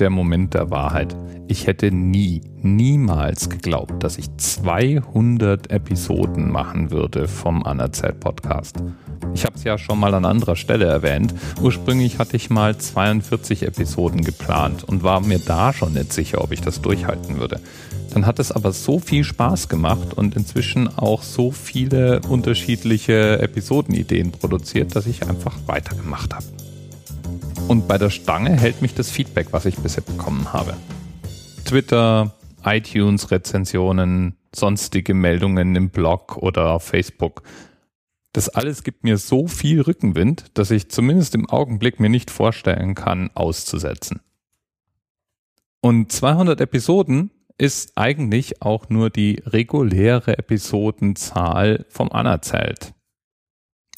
der Moment der Wahrheit. Ich hätte nie, niemals geglaubt, dass ich 200 Episoden machen würde vom Anerzählt Podcast. Ich habe es ja schon mal an anderer Stelle erwähnt. Ursprünglich hatte ich mal 42 Episoden geplant und war mir da schon nicht sicher, ob ich das durchhalten würde. Dann hat es aber so viel Spaß gemacht und inzwischen auch so viele unterschiedliche Episodenideen produziert, dass ich einfach weitergemacht habe. Und bei der Stange hält mich das Feedback, was ich bisher bekommen habe. Twitter, iTunes, Rezensionen, sonstige Meldungen im Blog oder auf Facebook. Das alles gibt mir so viel Rückenwind, dass ich zumindest im Augenblick mir nicht vorstellen kann, auszusetzen. Und 200 Episoden ist eigentlich auch nur die reguläre Episodenzahl vom Anerzählt.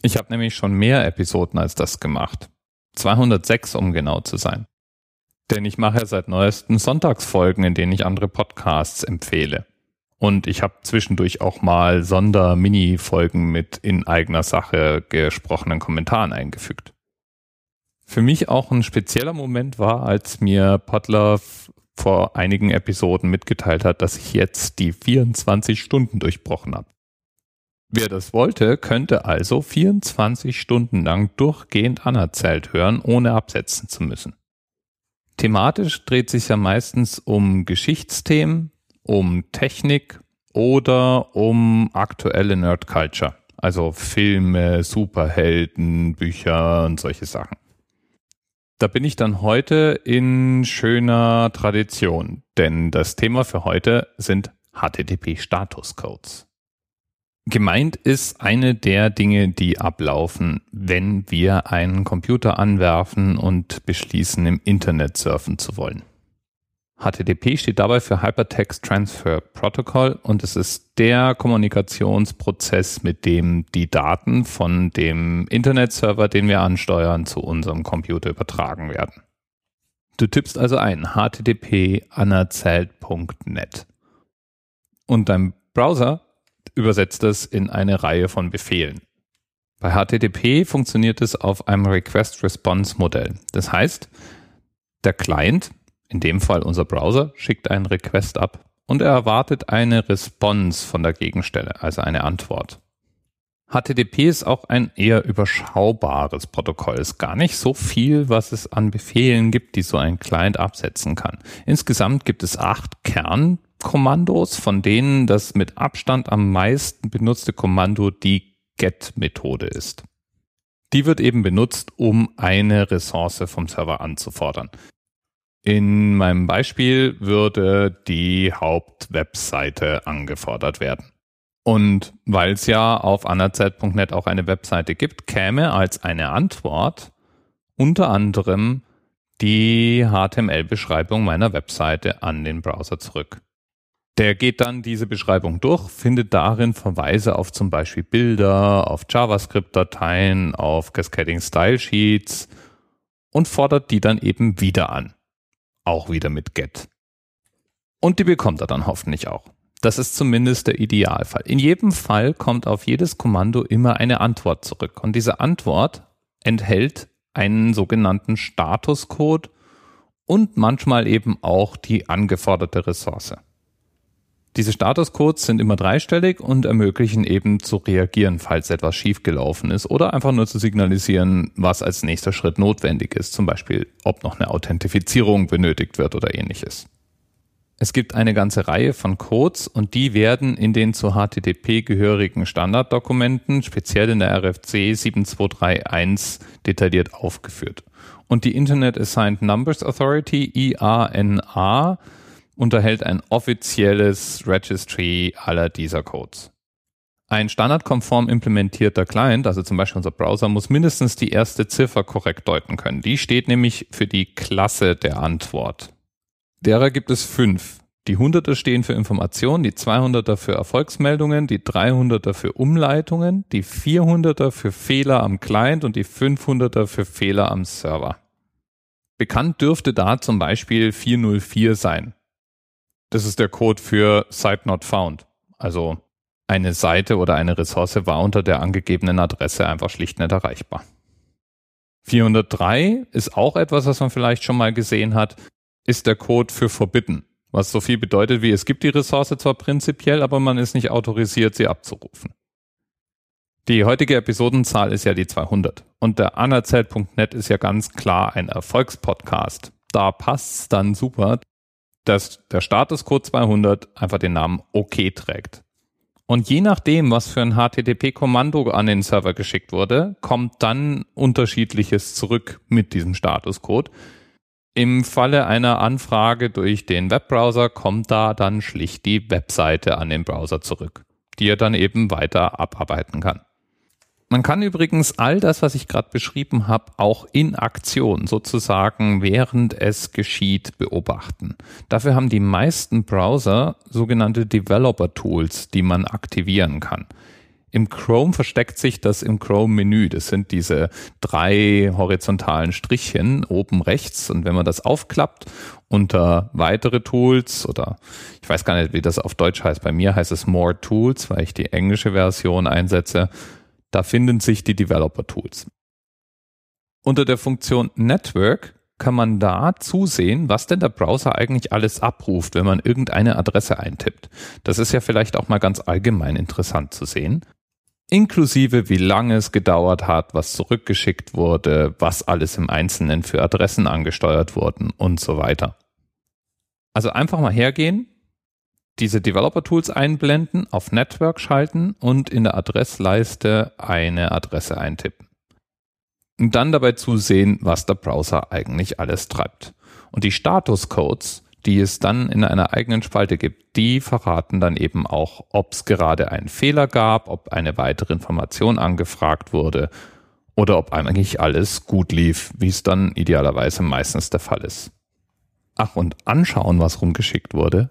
Ich habe nämlich schon mehr Episoden als das gemacht. 206, um genau zu sein. Denn ich mache ja seit neuesten Sonntagsfolgen, in denen ich andere Podcasts empfehle. Und ich habe zwischendurch auch mal Sonder-Mini-Folgen mit in eigener Sache gesprochenen Kommentaren eingefügt. Für mich auch ein spezieller Moment war, als mir Potler vor einigen Episoden mitgeteilt hat, dass ich jetzt die 24 Stunden durchbrochen habe. Wer das wollte, könnte also 24 Stunden lang durchgehend anerzählt hören, ohne absetzen zu müssen. Thematisch dreht sich ja meistens um Geschichtsthemen, um Technik oder um aktuelle Nerd Culture, also Filme, Superhelden, Bücher und solche Sachen. Da bin ich dann heute in schöner Tradition, denn das Thema für heute sind HTTP-Statuscodes. Gemeint ist eine der Dinge, die ablaufen, wenn wir einen Computer anwerfen und beschließen, im Internet surfen zu wollen. HTTP steht dabei für Hypertext Transfer Protocol und es ist der Kommunikationsprozess, mit dem die Daten von dem Internetserver, den wir ansteuern, zu unserem Computer übertragen werden. Du tippst also ein http anerzählt.net und dein Browser übersetzt es in eine Reihe von Befehlen. Bei HTTP funktioniert es auf einem Request-Response-Modell. Das heißt, der Client, in dem Fall unser Browser, schickt einen Request ab und er erwartet eine Response von der Gegenstelle, also eine Antwort. HTTP ist auch ein eher überschaubares Protokoll. Es ist gar nicht so viel, was es an Befehlen gibt, die so ein Client absetzen kann. Insgesamt gibt es acht Kern Kommandos, von denen das mit Abstand am meisten benutzte Kommando die get-Methode ist. Die wird eben benutzt, um eine Ressource vom Server anzufordern. In meinem Beispiel würde die Hauptwebseite angefordert werden. Und weil es ja auf anerzeit.net auch eine Webseite gibt, käme als eine Antwort unter anderem die HTML-Beschreibung meiner Webseite an den Browser zurück. Der geht dann diese Beschreibung durch, findet darin Verweise auf zum Beispiel Bilder, auf JavaScript-Dateien, auf Cascading Style Sheets und fordert die dann eben wieder an. Auch wieder mit Get. Und die bekommt er dann hoffentlich auch. Das ist zumindest der Idealfall. In jedem Fall kommt auf jedes Kommando immer eine Antwort zurück. Und diese Antwort enthält einen sogenannten Statuscode und manchmal eben auch die angeforderte Ressource. Diese Statuscodes sind immer dreistellig und ermöglichen eben zu reagieren, falls etwas schiefgelaufen ist oder einfach nur zu signalisieren, was als nächster Schritt notwendig ist, zum Beispiel ob noch eine Authentifizierung benötigt wird oder ähnliches. Es gibt eine ganze Reihe von Codes und die werden in den zu HTTP gehörigen Standarddokumenten, speziell in der RFC 7231, detailliert aufgeführt. Und die Internet Assigned Numbers Authority, IANA, unterhält ein offizielles Registry aller dieser Codes. Ein standardkonform implementierter Client, also zum Beispiel unser Browser, muss mindestens die erste Ziffer korrekt deuten können. Die steht nämlich für die Klasse der Antwort. Derer gibt es fünf. Die Hunderter stehen für Informationen, die 200er für Erfolgsmeldungen, die 300er für Umleitungen, die 400er für Fehler am Client und die 500er für Fehler am Server. Bekannt dürfte da zum Beispiel 404 sein. Das ist der Code für Site Not Found. Also eine Seite oder eine Ressource war unter der angegebenen Adresse einfach schlicht nicht erreichbar. 403 ist auch etwas, was man vielleicht schon mal gesehen hat. ist der Code für Forbidden, was so viel bedeutet wie es gibt die Ressource zwar prinzipiell, aber man ist nicht autorisiert, sie abzurufen. Die heutige Episodenzahl ist ja die 200 und der anerzählt.net ist ja ganz klar ein Erfolgspodcast. Da passt's dann super, dass der Statuscode 200 einfach den Namen OK trägt. Und je nachdem, was für ein HTTP-Kommando an den Server geschickt wurde, kommt dann unterschiedliches zurück mit diesem Statuscode. Im Falle einer Anfrage durch den Webbrowser kommt da dann schlicht die Webseite an den Browser zurück, die er dann eben weiter abarbeiten kann. Man kann übrigens all das, was ich gerade beschrieben habe, auch in Aktion sozusagen, während es geschieht, beobachten. Dafür haben die meisten Browser sogenannte Developer Tools, die man aktivieren kann. Im Chrome versteckt sich das im Chrome-Menü. Das sind diese drei horizontalen Strichchen oben rechts. Und wenn man das aufklappt unter weitere Tools oder ich weiß gar nicht, wie das auf Deutsch heißt. Bei mir heißt es More Tools, weil ich die englische Version einsetze da finden sich die Developer Tools. Unter der Funktion Network kann man da zusehen, was denn der Browser eigentlich alles abruft, wenn man irgendeine Adresse eintippt. Das ist ja vielleicht auch mal ganz allgemein interessant zu sehen. Inklusive wie lange es gedauert hat, was zurückgeschickt wurde, was alles im Einzelnen für Adressen angesteuert wurden und so weiter. Also einfach mal hergehen, diese Developer-Tools einblenden, auf Network schalten und in der Adressleiste eine Adresse eintippen. Und dann dabei zusehen, was der Browser eigentlich alles treibt. Und die Statuscodes, die es dann in einer eigenen Spalte gibt, die verraten dann eben auch, ob es gerade einen Fehler gab, ob eine weitere Information angefragt wurde oder ob eigentlich alles gut lief, wie es dann idealerweise meistens der Fall ist. Ach, und anschauen, was rumgeschickt wurde,